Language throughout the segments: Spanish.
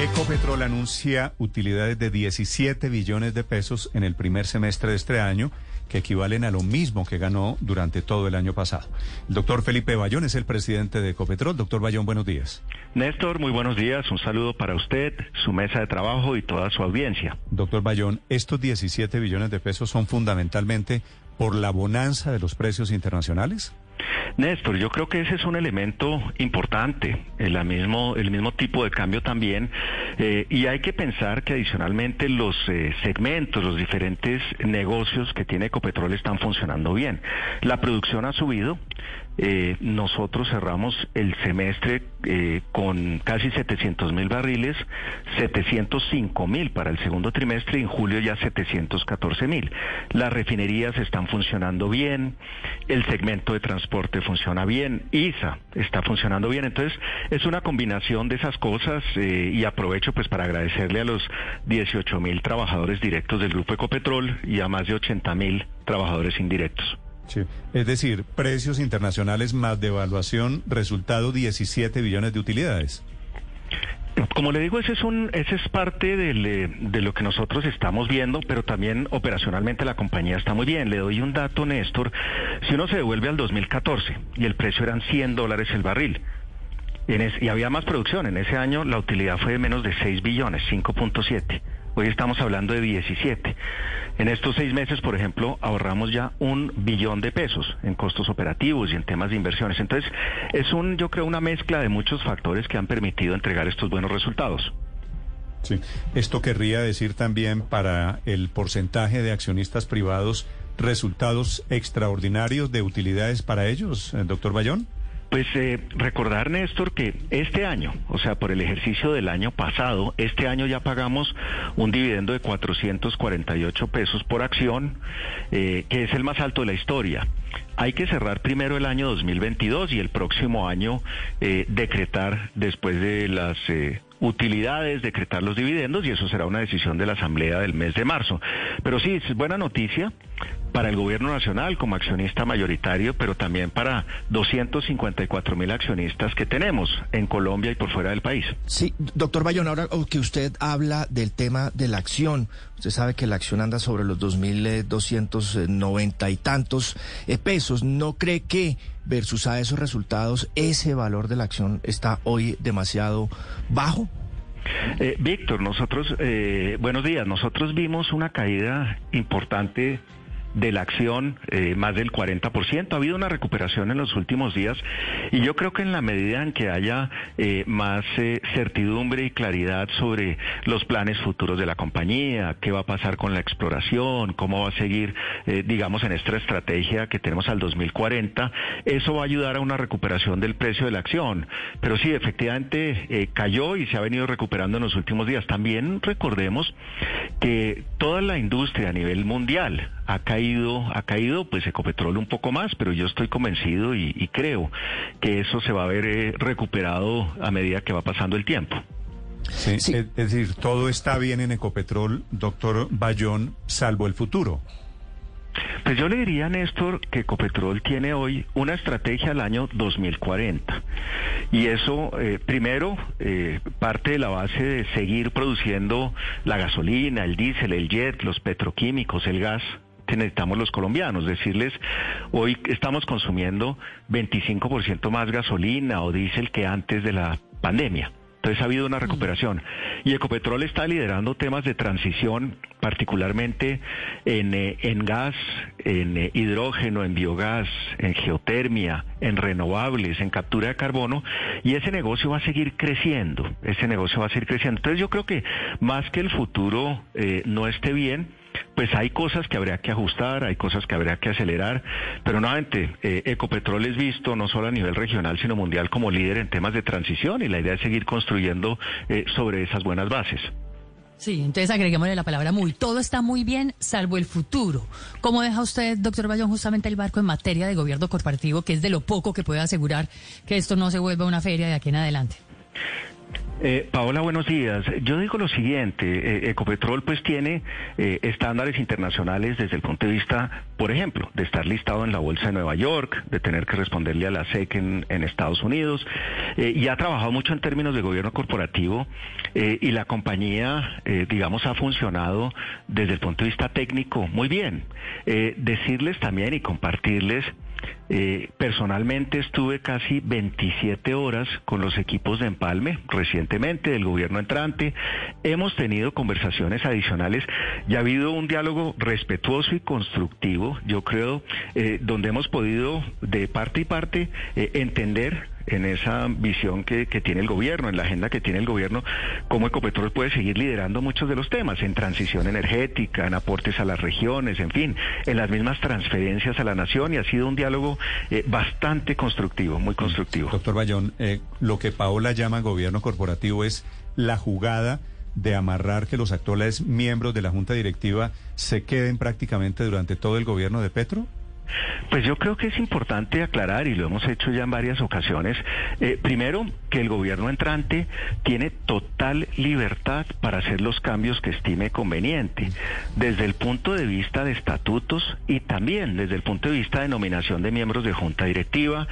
Ecopetrol anuncia utilidades de 17 billones de pesos en el primer semestre de este año, que equivalen a lo mismo que ganó durante todo el año pasado. El doctor Felipe Bayón es el presidente de Ecopetrol. Doctor Bayón, buenos días. Néstor, muy buenos días. Un saludo para usted, su mesa de trabajo y toda su audiencia. Doctor Bayón, estos 17 billones de pesos son fundamentalmente por la bonanza de los precios internacionales. Néstor, yo creo que ese es un elemento importante, el mismo, el mismo tipo de cambio también, eh, y hay que pensar que adicionalmente los eh, segmentos, los diferentes negocios que tiene Ecopetrol están funcionando bien. La producción ha subido, eh, nosotros cerramos el semestre eh, con casi 700 mil barriles, 705 mil para el segundo trimestre y en julio ya 714 mil. Las refinerías están funcionando bien, el segmento de transporte funciona bien, ISA está funcionando bien. Entonces es una combinación de esas cosas eh, y aprovecho pues para agradecerle a los 18 mil trabajadores directos del Grupo Ecopetrol y a más de 80 mil trabajadores indirectos. Es decir, precios internacionales más devaluación, resultado 17 billones de utilidades. Como le digo, ese es, un, ese es parte eh, de lo que nosotros estamos viendo, pero también operacionalmente la compañía está muy bien. Le doy un dato, Néstor. Si uno se devuelve al 2014 y el precio eran 100 dólares el barril, y había más producción, en ese año la utilidad fue de menos de 6 billones, 5.7. Hoy estamos hablando de 17. En estos seis meses, por ejemplo, ahorramos ya un billón de pesos en costos operativos y en temas de inversiones. Entonces, es un, yo creo, una mezcla de muchos factores que han permitido entregar estos buenos resultados. Sí. Esto querría decir también para el porcentaje de accionistas privados resultados extraordinarios de utilidades para ellos, eh, doctor Bayón. Pues eh, recordar, Néstor, que este año, o sea, por el ejercicio del año pasado, este año ya pagamos un dividendo de 448 pesos por acción, eh, que es el más alto de la historia. Hay que cerrar primero el año 2022 y el próximo año eh, decretar después de las utilidades, decretar los dividendos y eso será una decisión de la Asamblea del mes de marzo. Pero sí, es buena noticia para el gobierno nacional como accionista mayoritario, pero también para 254 mil accionistas que tenemos en Colombia y por fuera del país. Sí, doctor Bayón, ahora que usted habla del tema de la acción, usted sabe que la acción anda sobre los 2.290 y tantos eh, pesos, ¿no cree que versus a esos resultados ese valor de la acción está hoy demasiado bajo? Eh, Víctor, nosotros, eh, buenos días, nosotros vimos una caída importante de la acción, eh, más del 40%. Ha habido una recuperación en los últimos días y yo creo que en la medida en que haya eh, más eh, certidumbre y claridad sobre los planes futuros de la compañía, qué va a pasar con la exploración, cómo va a seguir, digamos, en esta estrategia que tenemos al 2040, eso va a ayudar a una recuperación del precio de la acción. Pero sí, efectivamente cayó y se ha venido recuperando en los últimos días. También recordemos que toda la industria a nivel mundial ha caído, ha caído pues Ecopetrol un poco más, pero yo estoy convencido y, creo que eso se va a ver eh, recuperado a medida que va pasando el tiempo. Sí, Es, decir, todo está bien en Ecopetrol, doctor Bayón, salvo el futuro. Pues yo le diría, Néstor, que Ecopetrol tiene hoy una estrategia al año 2040. Y eso, eh, primero, eh, parte de la base de seguir produciendo la gasolina, el diésel, el jet, los petroquímicos, el gas necesitamos los colombianos. Decirles, hoy estamos consumiendo 25% más gasolina o diésel que antes de la pandemia. Entonces ha habido una recuperación. Y Ecopetrol está liderando temas de transición, particularmente en, eh, en gas, en eh, hidrógeno, en biogás, en geotermia, en renovables, en captura de carbono. Y ese negocio va a seguir creciendo. Ese negocio va a seguir creciendo. Entonces yo creo que más que el futuro eh, no esté bien, pues hay cosas que habría que ajustar, hay cosas que habría que acelerar, pero nuevamente, eh, Ecopetrol es visto no solo a nivel regional, sino mundial como líder en temas de transición y la idea es seguir construyendo eh, sobre esas buenas bases. Sí, entonces agreguémosle la palabra muy. Todo está muy bien, salvo el futuro. ¿Cómo deja usted, doctor Bayón, justamente el barco en materia de gobierno corporativo, que es de lo poco que puede asegurar que esto no se vuelva una feria de aquí en adelante? Eh, Paola, buenos días. Yo digo lo siguiente, eh, Ecopetrol pues tiene eh, estándares internacionales desde el punto de vista, por ejemplo, de estar listado en la Bolsa de Nueva York, de tener que responderle a la SEC en, en Estados Unidos, y ha trabajado mucho en términos de gobierno corporativo y la compañía, digamos, ha funcionado desde el punto de vista técnico muy bien. decirles también y compartirles eh, personalmente estuve casi 27 horas con los equipos de empalme recientemente del gobierno entrante. Hemos tenido conversaciones adicionales y ha habido un diálogo respetuoso y constructivo, yo creo, eh, donde hemos podido de parte y parte eh, entender en esa visión que, tiene el gobierno, en la agenda que tiene el gobierno, cómo Ecopetrol puede seguir liderando muchos de los temas, en transición energética, en aportes a las regiones, en fin, en las mismas transferencias a la nación y ha sido un diálogo eh, bastante constructivo, muy constructivo. Doctor Bayón, eh, lo que Paola llama gobierno corporativo es la jugada de amarrar que los actuales miembros de la Junta Directiva se queden prácticamente durante todo el gobierno de Petro? Pues yo creo que es importante aclarar, y lo hemos hecho ya en varias ocasiones, eh, primero, que el gobierno entrante tiene total libertad para hacer los cambios que estime conveniente, desde el punto de vista de estatutos y también desde el punto de vista de nominación de miembros de junta directiva,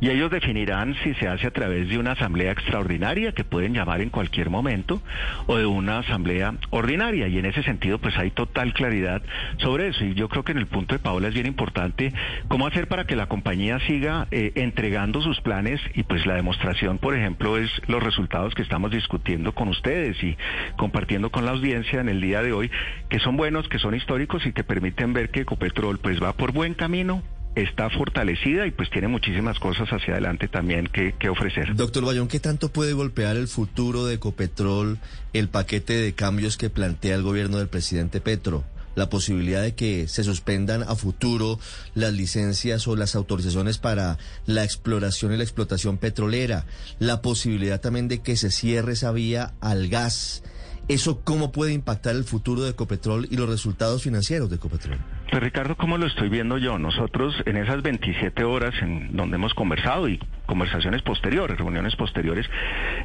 y ellos definirán si se hace a través de una asamblea extraordinaria, que pueden llamar en cualquier momento, o de una asamblea ordinaria, y en ese sentido pues hay total claridad sobre eso, y yo creo que en el punto de Paola es bien importante cómo hacer para que la compañía siga eh, entregando sus planes y pues la demostración, por ejemplo, es los resultados que estamos discutiendo con ustedes y compartiendo con la audiencia en el día de hoy, que son buenos, que son históricos y que permiten ver que Ecopetrol pues va por buen camino está fortalecida y pues tiene muchísimas cosas hacia adelante también que, que, ofrecer. Doctor Bayón, ¿qué tanto puede golpear el futuro de Ecopetrol el paquete de cambios que plantea el gobierno del presidente Petro? La posibilidad de que se suspendan a futuro las licencias o las autorizaciones para la exploración y la explotación petrolera, la posibilidad también de que se cierre esa vía al gas. ¿Eso cómo puede impactar el futuro de Ecopetrol y los resultados financieros de Ecopetrol? Pues Ricardo, ¿cómo lo estoy viendo yo? Nosotros en esas 27 horas en donde hemos conversado y conversaciones posteriores, reuniones posteriores,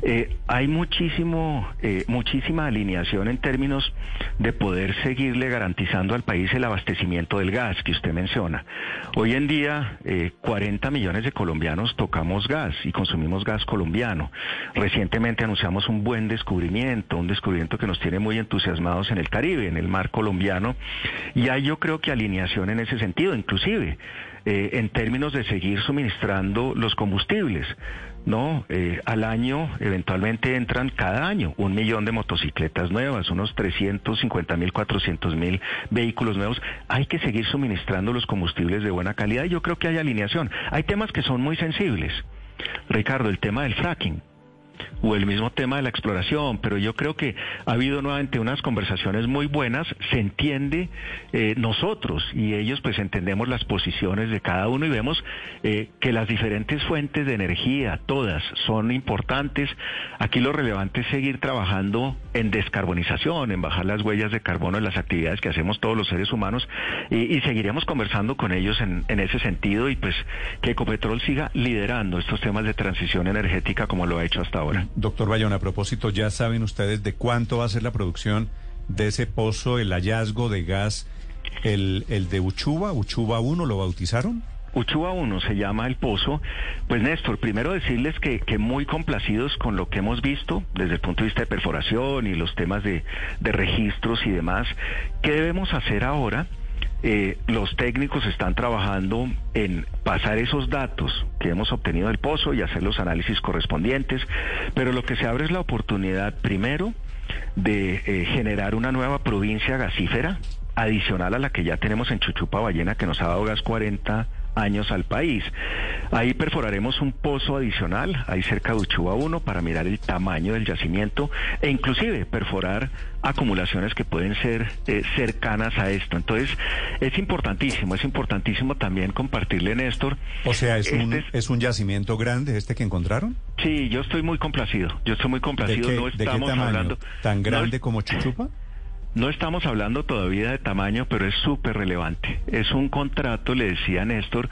eh, hay muchísimo, eh, muchísima alineación en términos de poder seguirle garantizando al país el abastecimiento del gas que usted menciona. Hoy en día, 40 eh, millones de colombianos tocamos gas y consumimos gas colombiano. Recientemente anunciamos un buen descubrimiento, un descubrimiento que nos tiene muy entusiasmados en el Caribe, en el mar colombiano, y ahí yo creo que alineación en ese sentido, inclusive eh, en términos de seguir suministrando los combustibles. No, eh, al año eventualmente entran cada año un millón de motocicletas nuevas, unos 350 mil, 400 mil vehículos nuevos. Hay que seguir suministrando los combustibles de buena calidad y yo creo que hay alineación. Hay temas que son muy sensibles. Ricardo, el tema del fracking o el mismo tema de la exploración, pero yo creo que ha habido nuevamente unas conversaciones muy buenas, se entiende eh, nosotros y ellos pues entendemos las posiciones de cada uno y vemos eh, que las diferentes fuentes de energía, todas, son importantes. Aquí lo relevante es seguir trabajando en descarbonización, en bajar las huellas de carbono en las actividades que hacemos todos los seres humanos y, seguiremos conversando con ellos en ese sentido y pues que Ecopetrol siga liderando estos temas de transición energética como lo ha hecho hasta ahora. Doctor Bayón, a propósito, ¿ya saben ustedes de cuánto va a ser la producción de ese pozo, el hallazgo de gas, el, el de Uchuba, Uchuba 1, lo bautizaron? Uchuba 1 se llama el pozo. Pues Néstor, primero decirles que, que, muy complacidos con lo que hemos visto desde el punto de vista de perforación y los temas de, de registros y demás. ¿Qué debemos hacer ahora? Eh, los técnicos están trabajando en pasar esos datos que hemos obtenido del pozo y hacer los análisis correspondientes, pero lo que se abre es la oportunidad primero de eh, generar una nueva provincia gasífera adicional a la que ya tenemos en Chuchupa Ballena que nos ha dado gas 40 años al país. Ahí perforaremos un pozo adicional, ahí cerca de Uchuba 1, para mirar el tamaño del yacimiento e inclusive perforar acumulaciones que pueden ser eh, cercanas a esto. Entonces, es importantísimo, es importantísimo también compartirle, Néstor. O sea, ¿es, un, este ¿es un yacimiento grande este que encontraron? Sí, yo estoy muy complacido, yo estoy muy complacido. no estamos hablando... ¿Tan grande como Chuchupa? No estamos hablando todavía de tamaño, pero es súper relevante. Es un contrato, le decía Néstor,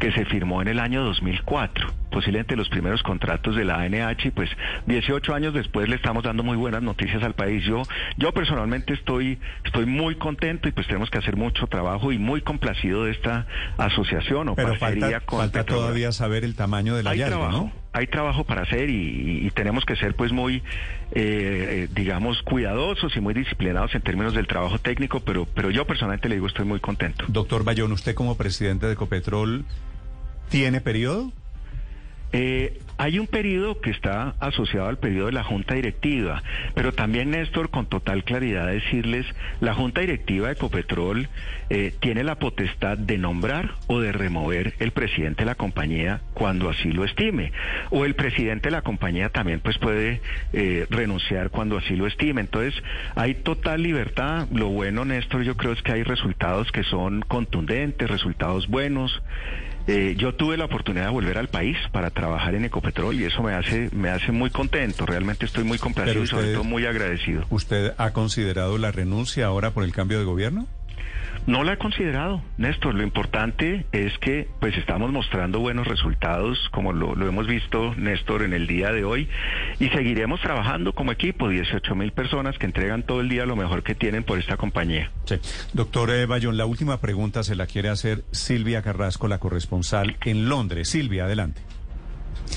que se firmó en el año 2004 posiblemente los primeros contratos de la ANH y pues 18 años después le estamos dando muy buenas noticias al país. Yo, yo personalmente estoy, estoy muy contento y pues tenemos que hacer mucho trabajo y muy complacido de esta asociación o Pero falta, con falta todavía saber el tamaño de la hallazgo, ¿no? hay trabajo para hacer y, tenemos que ser pues muy, eh, eh, digamos, cuidadosos y muy disciplinados en términos del trabajo técnico, pero, pero yo personalmente le digo estoy muy contento. Doctor Bayón, usted como presidente de Ecopetrol, ¿tiene periodo? Eh, hay un periodo que está asociado al periodo de la Junta Directiva, pero también, Néstor, con total claridad decirles, la Junta Directiva de Ecopetrol eh, tiene la potestad de nombrar o de remover el presidente de la compañía cuando así lo estime, o el presidente de la compañía también pues puede eh, renunciar cuando así lo estime. Entonces, hay total libertad. Lo bueno, Néstor, yo creo es que hay resultados que son contundentes, resultados buenos. Eh, yo tuve la oportunidad de volver al país para trabajar en Ecopetrol y eso me hace, me hace muy contento. Realmente estoy muy complacido y sobre todo muy agradecido. ¿Usted ha considerado la renuncia ahora por el cambio de gobierno? No la he considerado, Néstor. Lo importante es que pues estamos mostrando buenos resultados, como lo, hemos visto, Néstor, en el día de hoy, y seguiremos trabajando como equipo, 18 mil personas que entregan todo el día lo mejor que tienen por esta compañía. Sí. Doctor eh, Bayón, la última pregunta se la quiere hacer Silvia Carrasco, la corresponsal en Londres. Silvia, adelante.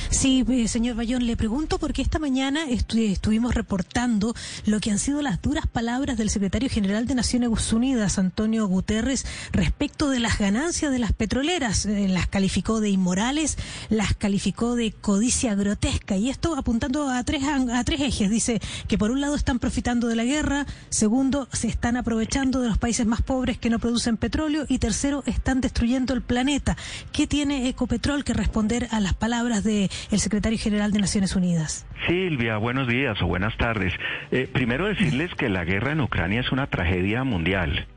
Sí, eh, señor Bayón, le pregunto porque esta mañana estuvimos reportando lo que han sido las duras palabras del secretario general de Naciones Unidas, Antonio Guterres, respecto de las ganancias de las petroleras. Eh, las calificó de inmorales, las calificó de codicia grotesca y esto apuntando a tres, a tres ejes. Dice que por un lado están profitando de la guerra, segundo, se están aprovechando de los países más pobres que no producen petróleo y tercero, están destruyendo el planeta. ¿Qué tiene Ecopetrol que responder a las palabras de el secretario general de Naciones Unidas. Silvia, buenos días o buenas tardes. Eh, primero decirles que la guerra en Ucrania es una tragedia mundial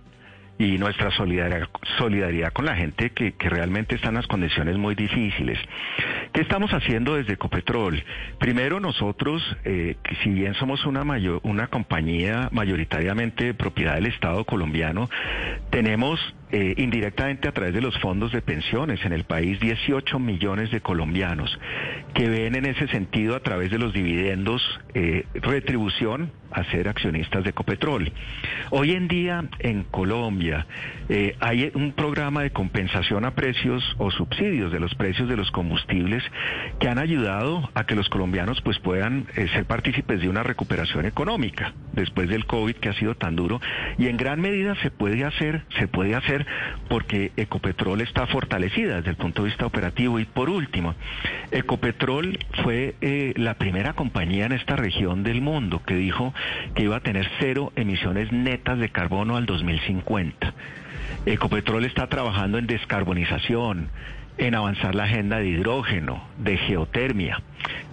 y nuestra solidaridad, con la gente que, realmente está en las condiciones muy difíciles. ¿Qué estamos haciendo desde Ecopetrol? Primero nosotros, eh, si bien somos una, mayor, una compañía mayoritariamente propiedad del Estado colombiano, tenemos eh, indirectamente a través de los fondos de pensiones en el país 18 millones de colombianos que ven en ese sentido a través de los dividendos eh, retribución a ser accionistas de Ecopetrol. Hoy en día en Colombia eh, hay un programa de compensación a precios o subsidios de los precios de los combustibles que han ayudado a que los colombianos pues puedan ser partícipes de una recuperación económica después del COVID que ha sido tan duro y en gran medida se puede hacer, se puede hacer porque Ecopetrol está fortalecida desde el punto de vista operativo. Y por último, Ecopetrol fue eh, la primera compañía en esta región del mundo que dijo que iba a tener cero emisiones netas de carbono al 2050. Ecopetrol está trabajando en descarbonización, en avanzar la agenda de hidrógeno, de geotermia,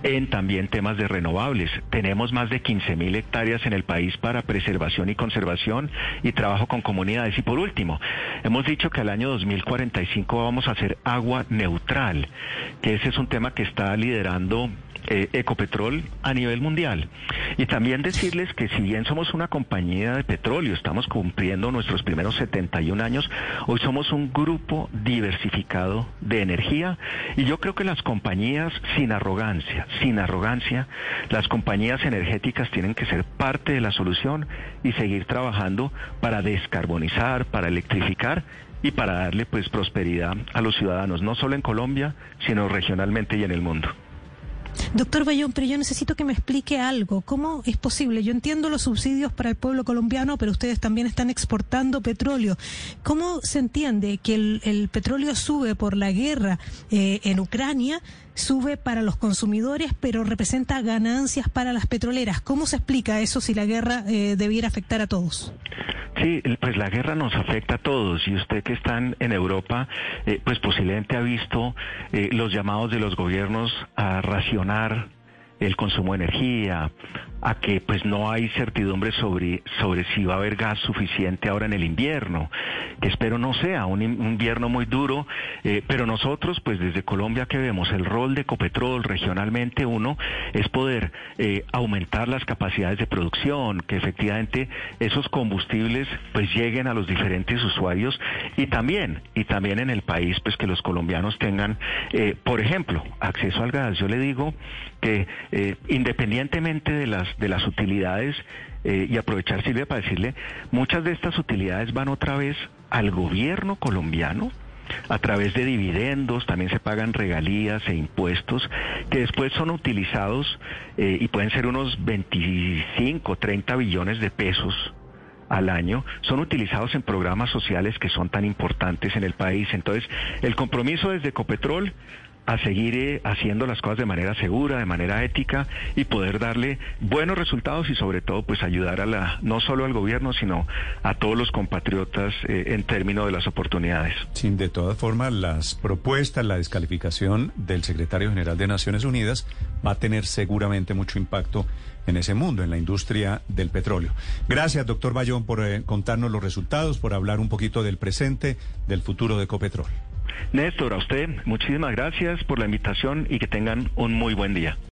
en también temas de renovables. Tenemos más de 15 mil hectáreas en el país para preservación y conservación y trabajo con comunidades. Y por último, hemos dicho que al año 2045 vamos a hacer agua neutral, que ese es un tema que está liderando eh, Ecopetrol a nivel mundial. Y también decirles que si bien somos una compañía de petróleo, estamos cumpliendo nuestros primeros 71 años, hoy somos un grupo diversificado de energía y yo creo que las compañías sin arrogancia, sin arrogancia, las compañías energéticas tienen que ser parte de la solución y seguir trabajando para descarbonizar, para electrificar y para darle pues prosperidad a los ciudadanos, no solo en Colombia, sino regionalmente y en el mundo. Doctor Bayón, pero yo necesito que me explique algo. ¿Cómo es posible? Yo entiendo los subsidios para el pueblo colombiano, pero ustedes también están exportando petróleo. ¿Cómo se entiende que el, petróleo sube por la guerra eh, en Ucrania? Sube para los consumidores, pero representa ganancias para las petroleras. ¿Cómo se explica eso si la guerra eh, debiera afectar a todos? Sí, pues la guerra nos afecta a todos y usted que está en Europa, eh, pues posiblemente ha visto eh, los llamados de los gobiernos a racionar el consumo de energía, a que pues no hay certidumbre sobre, sobre si va a haber gas suficiente ahora en el invierno, que espero no sea un, invierno muy duro, eh, pero nosotros pues desde Colombia que vemos el rol de Ecopetrol regionalmente uno es poder eh, aumentar las capacidades de producción, que efectivamente esos combustibles pues lleguen a los diferentes usuarios y también, y también en el país pues que los colombianos tengan, eh, por ejemplo, acceso al gas. Yo le digo que independientemente de las de las utilidades eh, y aprovechar Silvia para decirle, muchas de estas utilidades van otra vez al gobierno colombiano a través de dividendos, también se pagan regalías e impuestos que después son utilizados eh, y pueden ser unos 25, 30 billones de pesos al año, son utilizados en programas sociales que son tan importantes en el país. Entonces, el compromiso desde Ecopetrol a seguir eh, haciendo las cosas de manera segura, de manera ética y poder darle buenos resultados y sobre todo pues ayudar a la no solo al gobierno sino a todos los compatriotas eh, en términos de las oportunidades. Sin de todas formas las propuestas, la descalificación del secretario general de Naciones Unidas va a tener seguramente mucho impacto en ese mundo, en la industria del petróleo. Gracias, doctor Bayón, por eh, contarnos los resultados, por hablar un poquito del presente, del futuro de Ecopetrol. Néstor, a usted muchísimas gracias por la invitación y que tengan un muy buen día.